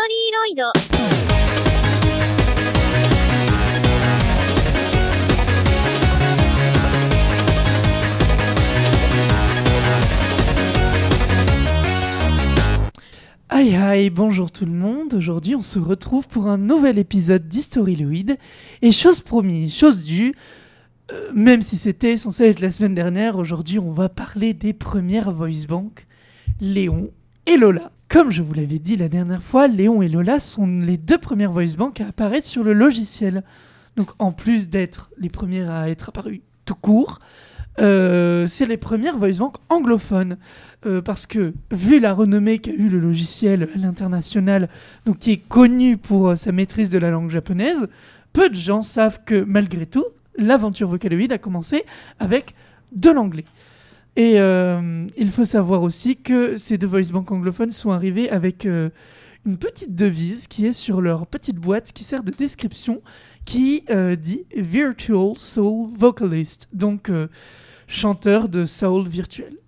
トリーロイド。Aïe aïe, bonjour tout le monde. Aujourd'hui, on se retrouve pour un nouvel épisode d'Historyloid. Et chose promise, chose due, euh, même si c'était censé être la semaine dernière, aujourd'hui, on va parler des premières voice bank, Léon et Lola. Comme je vous l'avais dit la dernière fois, Léon et Lola sont les deux premières voice bank à apparaître sur le logiciel. Donc, en plus d'être les premières à être apparues tout court, euh, c'est les premières voice bank anglophones. Euh, parce que, vu la renommée qu'a eu le logiciel à l'international, donc qui est connu pour euh, sa maîtrise de la langue japonaise, peu de gens savent que, malgré tout, l'aventure Vocaloid a commencé avec de l'anglais. Et euh, il faut savoir aussi que ces deux voice bank anglophones sont arrivés avec euh, une petite devise qui est sur leur petite boîte qui sert de description, qui euh, dit Virtual Soul Vocalist, donc chanteur de soul virtuel.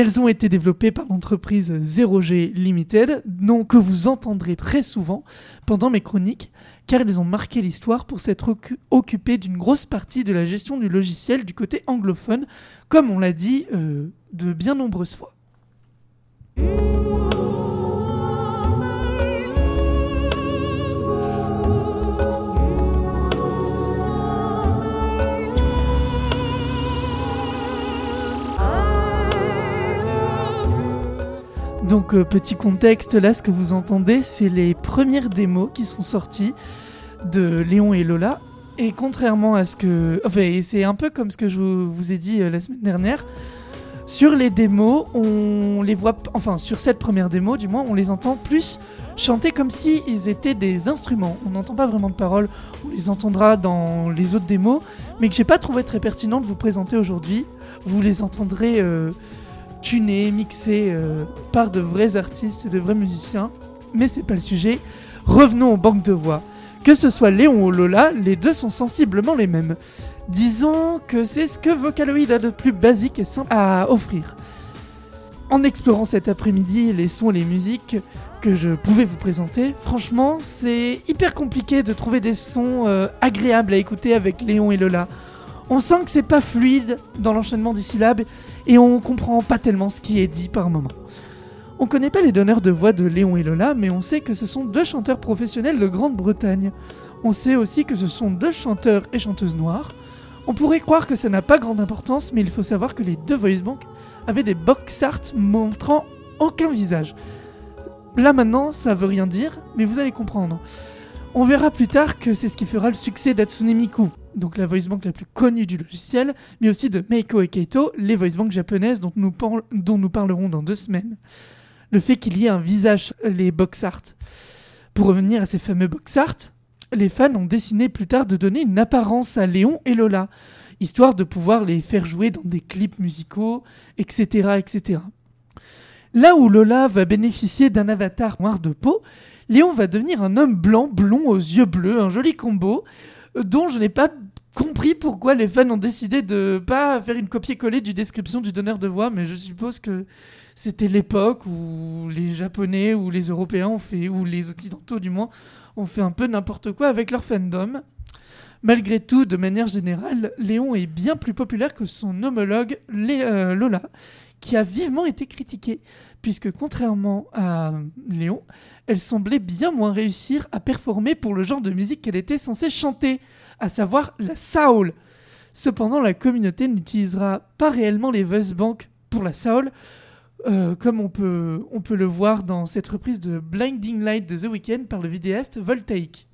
Elles ont été développées par l'entreprise 0G Limited, nom que vous entendrez très souvent pendant mes chroniques, car elles ont marqué l'histoire pour s'être occu- occupées d'une grosse partie de la gestion du logiciel du côté anglophone, comme on l'a dit euh, de bien nombreuses fois. Donc euh, petit contexte, là ce que vous entendez, c'est les premières démos qui sont sorties de Léon et Lola. Et contrairement à ce que... Enfin, c'est un peu comme ce que je vous ai dit euh, la semaine dernière. Sur les démos, on les voit... Enfin, sur cette première démo, du moins, on les entend plus chanter comme si ils étaient des instruments. On n'entend pas vraiment de paroles. On les entendra dans les autres démos. Mais que j'ai pas trouvé très pertinent de vous présenter aujourd'hui. Vous les entendrez... euh, tunés, mixés euh, par de vrais artistes et de vrais musiciens. Mais c'est pas le sujet. Revenons aux banques de voix. Que ce soit Léon ou Lola, les deux sont sensiblement les mêmes. Disons que c'est ce que Vocaloid a de plus basique et simple à offrir. En explorant cet après-midi les sons et les musiques que je pouvais vous présenter, franchement, c'est hyper compliqué de trouver des sons euh, agréables à écouter avec Léon et Lola. On sent que c'est pas fluide dans l'enchaînement des syllabes et on comprend pas tellement ce qui est dit par moment. On connaît pas les donneurs de voix de Léon et Lola, mais on sait que ce sont deux chanteurs professionnels de Grande-Bretagne. On sait aussi que ce sont deux chanteurs et chanteuses noires. On pourrait croire que ça n'a pas grande importance, mais il faut savoir que les deux voice bank avaient des box art montrant aucun visage. Là maintenant, ça veut rien dire, mais vous allez comprendre. On verra plus tard que c'est ce qui fera le succès d'Atsune Miku, donc la voice bank la plus connue du logiciel, mais aussi de Meiko et Keito, les voice bank japonaises dont nous, dont nous parlerons dans deux semaines. Le fait qu'il y ait un visage, les box art. Pour revenir à ces fameux box art, les fans ont décidé plus tard de donner une apparence à Léon et Lola, histoire de pouvoir les faire jouer dans des clips musicaux, etc. etc. Là où Lola va bénéficier d'un avatar noir de peau, Léon va devenir un homme blanc, blond aux yeux bleus, un joli combo, euh, dont je n'ai pas compris pourquoi les fans ont décidé de pas faire une copier-coller du description du donneur de voix, mais je suppose que c'était l'époque où les Japonais ou les Européens ont fait, ou les Occidentaux du moins, ont fait un peu n'importe quoi avec leur fandom. Malgré tout, de manière générale, Léon est bien plus populaire que son homologue Lé- euh, Lola, qui a vivement été critiquée, puisque contrairement à Léon, elle semblait bien moins réussir à performer pour le genre de musique qu'elle était censée chanter, à savoir la soul. Cependant, la communauté n'utilisera pas réellement les bank pour la soul, euh, comme on peut, on peut le voir dans cette reprise de Blinding Light de The Weeknd par le vidéaste Voltaic.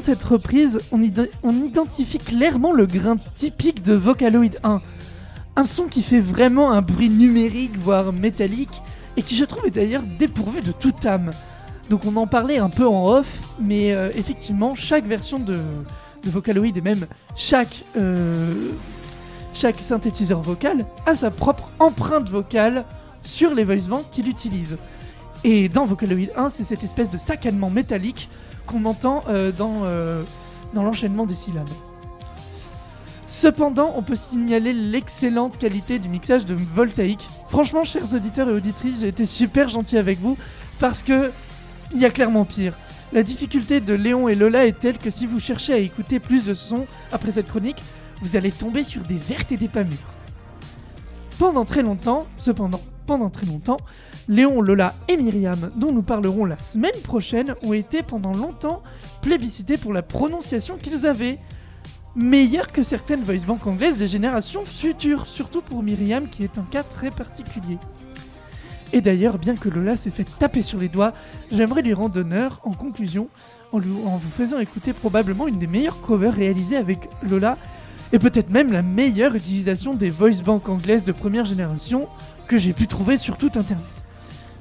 Cette reprise, on, id- on identifie clairement le grain typique de Vocaloid 1. Un son qui fait vraiment un bruit numérique, voire métallique, et qui je trouve est d'ailleurs dépourvu de toute âme. Donc on en parlait un peu en off, mais euh, effectivement, chaque version de, Vocaloid et même chaque, euh, chaque synthétiseur vocal a sa propre empreinte vocale sur les voice qu'il utilise. Et dans Vocaloid 1, c'est cette espèce de saccanement métallique qu'on entend euh, dans, euh, dans l'enchaînement des syllabes. Cependant, on peut signaler l'excellente qualité du mixage de Voltaïque. Franchement, chers auditeurs et auditrices, j'ai été super gentil avec vous parce que il y a clairement pire. La difficulté de Léon et Lola est telle que si vous cherchez à écouter plus de sons après cette chronique, vous allez tomber sur des vertes et des pas mûres. Pendant très longtemps, cependant, pendant très longtemps, Léon, Lola et Myriam, dont nous parlerons la semaine prochaine, ont été pendant longtemps plébiscités pour la prononciation qu'ils avaient. Meilleure que certaines voice bank anglaises des générations futures, surtout pour Myriam qui est un cas très particulier. Et d'ailleurs, bien que Lola s'est fait taper sur les doigts, j'aimerais lui rendre honneur en conclusion en, vous faisant écouter probablement une des meilleures covers réalisées avec Lola et peut-être même la meilleure utilisation des voice bank anglaises de première génération que j'ai pu trouver sur tout internet.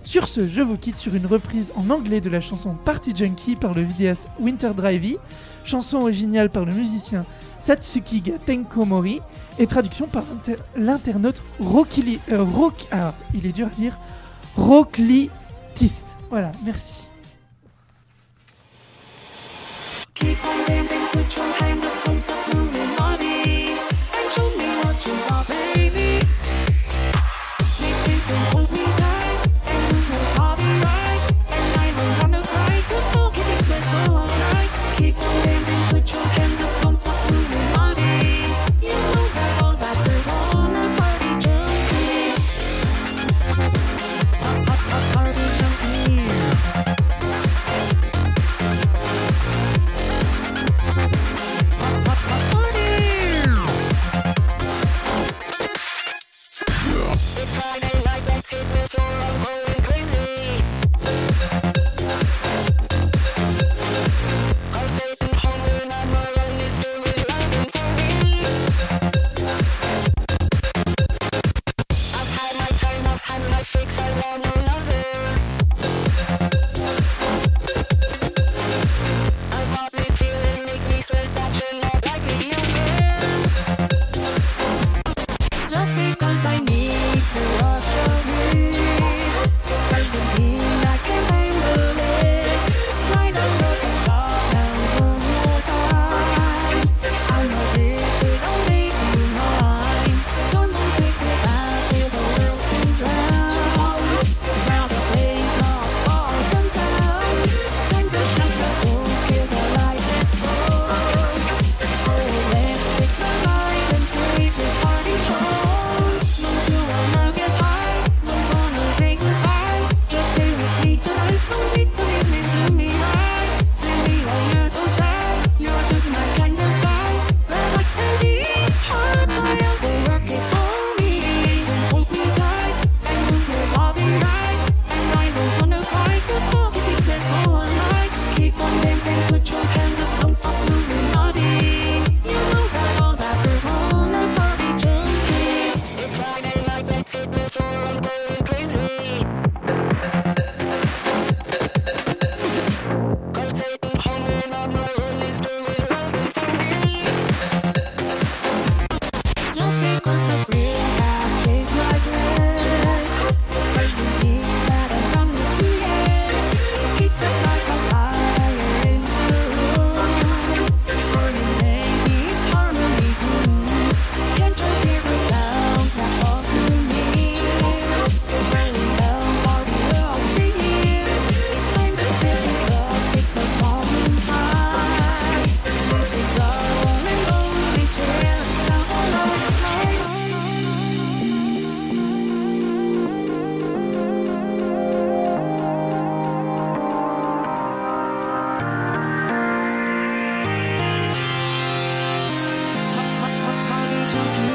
Sur ce, je vous quitte sur une reprise en anglais de la chanson Party Junkie par le vidéaste Winter Drivey, chanson originale par le musicien Satsuki ga Tenkomori et traduction par l'inter- l'internaute Rockili, euh, ah, il est dur à dire, Rocklitist. Voilà, merci. to do